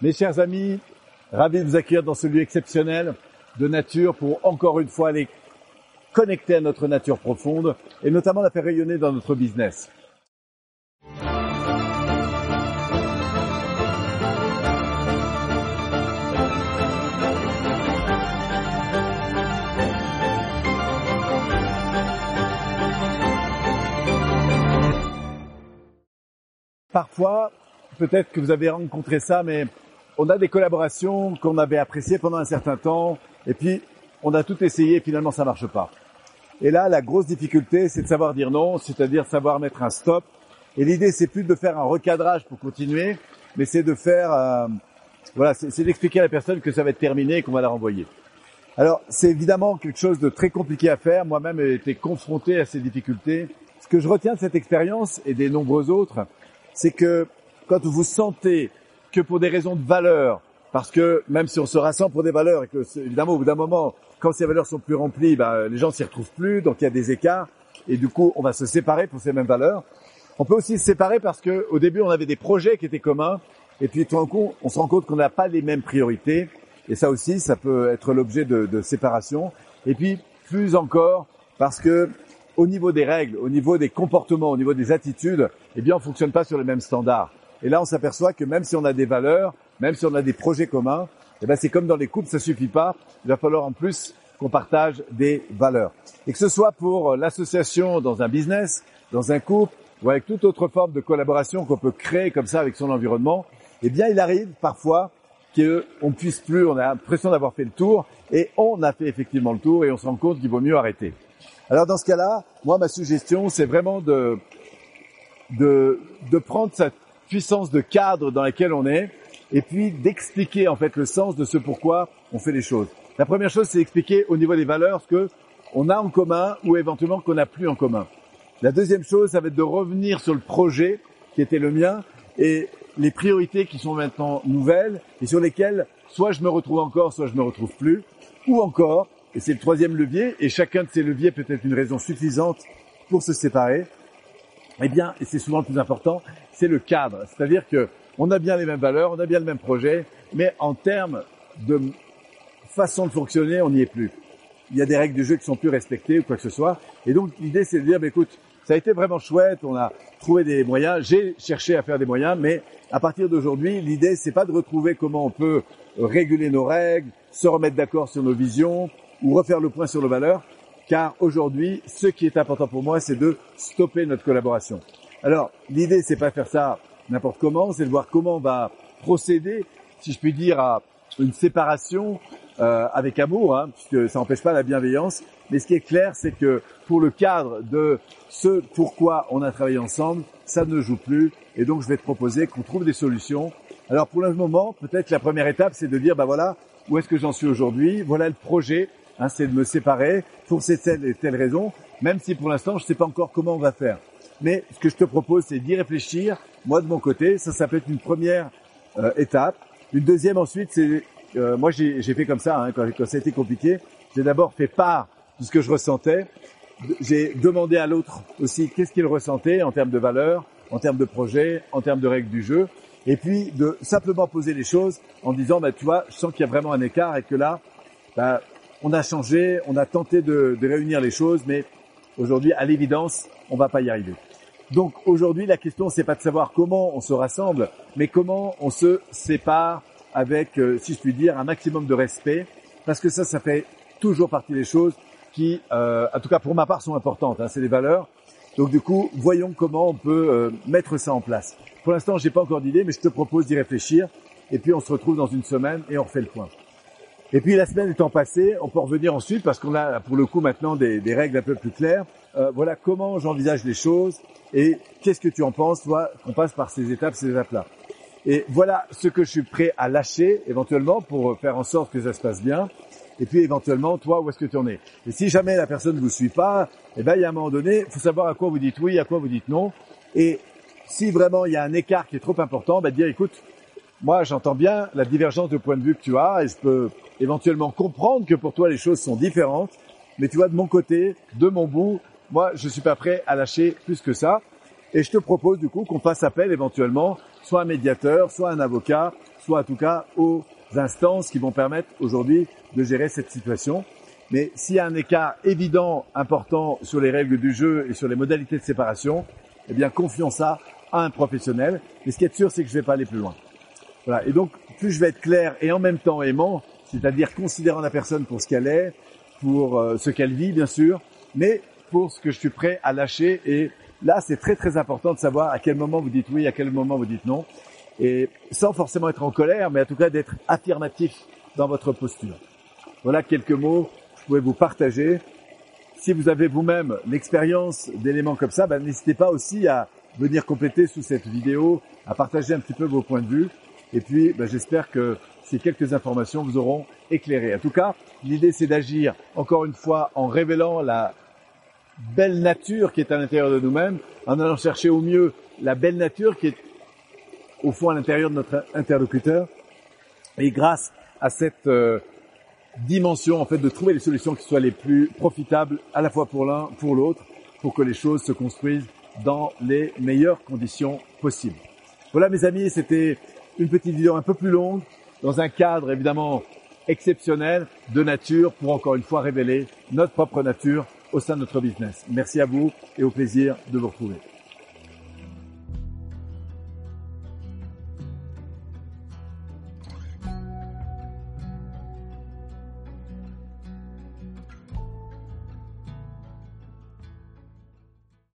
Mes chers amis, ravi de vous accueillir dans ce lieu exceptionnel de nature pour encore une fois aller connecter à notre nature profonde et notamment la faire rayonner dans notre business. Parfois, peut-être que vous avez rencontré ça, mais on a des collaborations qu'on avait appréciées pendant un certain temps, et puis on a tout essayé, et finalement ça marche pas. Et là, la grosse difficulté, c'est de savoir dire non, c'est-à-dire savoir mettre un stop. Et l'idée, c'est plus de faire un recadrage pour continuer, mais c'est de faire, euh, voilà, c'est d'expliquer à la personne que ça va être terminé et qu'on va la renvoyer. Alors, c'est évidemment quelque chose de très compliqué à faire. Moi-même, j'ai été confronté à ces difficultés. Ce que je retiens de cette expérience et des nombreux autres, c'est que quand vous sentez que pour des raisons de valeur, parce que même si on se rassemble pour des valeurs et que évidemment au bout d'un moment, quand ces valeurs sont plus remplies, ben, les gens s'y retrouvent plus, donc il y a des écarts et du coup on va se séparer pour ces mêmes valeurs. On peut aussi se séparer parce que au début on avait des projets qui étaient communs et puis tout d'un coup on se rend compte qu'on n'a pas les mêmes priorités et ça aussi ça peut être l'objet de, de séparation. Et puis plus encore parce que au niveau des règles, au niveau des comportements, au niveau des attitudes, eh bien, on fonctionne pas sur les mêmes standards. Et là, on s'aperçoit que même si on a des valeurs, même si on a des projets communs, eh bien, c'est comme dans les couples, ça suffit pas. Il va falloir en plus qu'on partage des valeurs. Et que ce soit pour l'association dans un business, dans un couple, ou avec toute autre forme de collaboration qu'on peut créer comme ça avec son environnement, eh bien, il arrive parfois qu'on puisse plus, on a l'impression d'avoir fait le tour, et on a fait effectivement le tour, et on se rend compte qu'il vaut mieux arrêter. Alors dans ce cas-là, moi ma suggestion c'est vraiment de, de, de prendre cette puissance de cadre dans laquelle on est et puis d'expliquer en fait le sens de ce pourquoi on fait les choses. La première chose c'est d'expliquer au niveau des valeurs ce que on a en commun ou éventuellement qu'on n'a plus en commun. La deuxième chose ça va être de revenir sur le projet qui était le mien et les priorités qui sont maintenant nouvelles et sur lesquelles soit je me retrouve encore, soit je me retrouve plus, ou encore et c'est le troisième levier, et chacun de ces leviers peut être une raison suffisante pour se séparer. Eh bien, et c'est souvent le plus important, c'est le cadre. C'est-à-dire que on a bien les mêmes valeurs, on a bien le même projet, mais en termes de façon de fonctionner, on n'y est plus. Il y a des règles du jeu qui sont plus respectées ou quoi que ce soit. Et donc l'idée c'est de dire, bah, écoute, ça a été vraiment chouette, on a trouvé des moyens, j'ai cherché à faire des moyens, mais à partir d'aujourd'hui, l'idée c'est pas de retrouver comment on peut réguler nos règles, se remettre d'accord sur nos visions, ou refaire le point sur nos valeurs, car aujourd'hui, ce qui est important pour moi, c'est de stopper notre collaboration. Alors, l'idée, c'est pas faire ça n'importe comment, c'est de voir comment on va procéder, si je puis dire, à une séparation euh, avec amour, hein, puisque ça n'empêche pas la bienveillance. Mais ce qui est clair, c'est que pour le cadre de ce pourquoi on a travaillé ensemble, ça ne joue plus. Et donc, je vais te proposer qu'on trouve des solutions. Alors, pour le moment, peut-être la première étape, c'est de dire, bah voilà, où est-ce que j'en suis aujourd'hui? Voilà le projet Hein, c'est de me séparer pour ces telles et telles raisons, même si pour l'instant je ne sais pas encore comment on va faire. Mais ce que je te propose, c'est d'y réfléchir. Moi, de mon côté, ça, ça peut être une première euh, étape. Une deuxième ensuite, c'est euh, moi j'ai fait comme ça hein, quand, quand ça a été compliqué. J'ai d'abord fait part de ce que je ressentais. J'ai demandé à l'autre aussi qu'est-ce qu'il ressentait en termes de valeur, en termes de projet, en termes de règles du jeu. Et puis de simplement poser les choses en disant, bah, tu vois, je sens qu'il y a vraiment un écart et que là, bah, on a changé, on a tenté de, réunir les choses, mais aujourd'hui, à l'évidence, on va pas y arriver. Donc aujourd'hui, la question, c'est pas de savoir comment on se rassemble, mais comment on se sépare avec, euh, si je puis dire, un maximum de respect, parce que ça, ça fait toujours partie des choses qui, euh, en tout cas pour ma part, sont importantes. Hein, c'est les valeurs. Donc du coup, voyons comment on peut euh, mettre ça en place. Pour l'instant, j'ai pas encore d'idée, mais je te propose d'y réfléchir. Et puis on se retrouve dans une semaine et on refait le point. Et puis la semaine étant passée, on peut revenir ensuite parce qu'on a pour le coup maintenant des, règles un peu plus claires. Euh, voilà comment j'envisage les choses et qu'est-ce que tu en penses, toi, qu'on passe par ces étapes, ces étapes-là. Et voilà ce que je suis prêt à lâcher éventuellement pour faire en sorte que ça se passe bien. Et puis éventuellement, toi, où est-ce que tu en es? Et si jamais la personne ne vous suit pas, eh ben il y a un moment donné, il faut savoir à quoi vous dites oui, à quoi vous dites non. Et si vraiment il y a un écart qui est trop important, ben dire écoute, moi j'entends bien la divergence de point de vue que tu as et je peux éventuellement comprendre que pour toi les choses sont différentes. Mais tu vois, de mon côté, de mon bout, moi, je suis pas prêt à lâcher plus que ça. Et je te propose du coup qu'on fasse appel éventuellement, soit un médiateur, soit un avocat, soit en tout cas aux instances qui vont permettre aujourd'hui de gérer cette situation. Mais s'il y a un écart évident, important sur les règles du jeu et sur les modalités de séparation, eh bien confions ça à un professionnel. Mais ce qui est sûr, c'est que je ne vais pas aller plus loin. Voilà. Et donc, plus je vais être clair et en même temps aimant, c'est-à-dire considérant la personne pour ce qu'elle est, pour euh, ce qu'elle vit, bien sûr, mais pour ce que je suis prêt à lâcher. Et là, c'est très très important de savoir à quel moment vous dites oui, à quel moment vous dites non. Et sans forcément être en colère, mais en tout cas d'être affirmatif dans votre posture. Voilà quelques mots que je pouvais vous partager. Si vous avez vous-même l'expérience d'éléments comme ça, ben, n'hésitez pas aussi à venir compléter sous cette vidéo, à partager un petit peu vos points de vue. Et puis, ben, j'espère que ces quelques informations vous auront éclairé. En tout cas, l'idée c'est d'agir encore une fois en révélant la belle nature qui est à l'intérieur de nous-mêmes, en allant chercher au mieux la belle nature qui est au fond à l'intérieur de notre interlocuteur. Et grâce à cette euh, dimension, en fait, de trouver les solutions qui soient les plus profitables à la fois pour l'un, pour l'autre, pour que les choses se construisent dans les meilleures conditions possibles. Voilà mes amis, c'était une petite vidéo un peu plus longue, dans un cadre évidemment exceptionnel de nature pour encore une fois révéler notre propre nature au sein de notre business. Merci à vous et au plaisir de vous retrouver.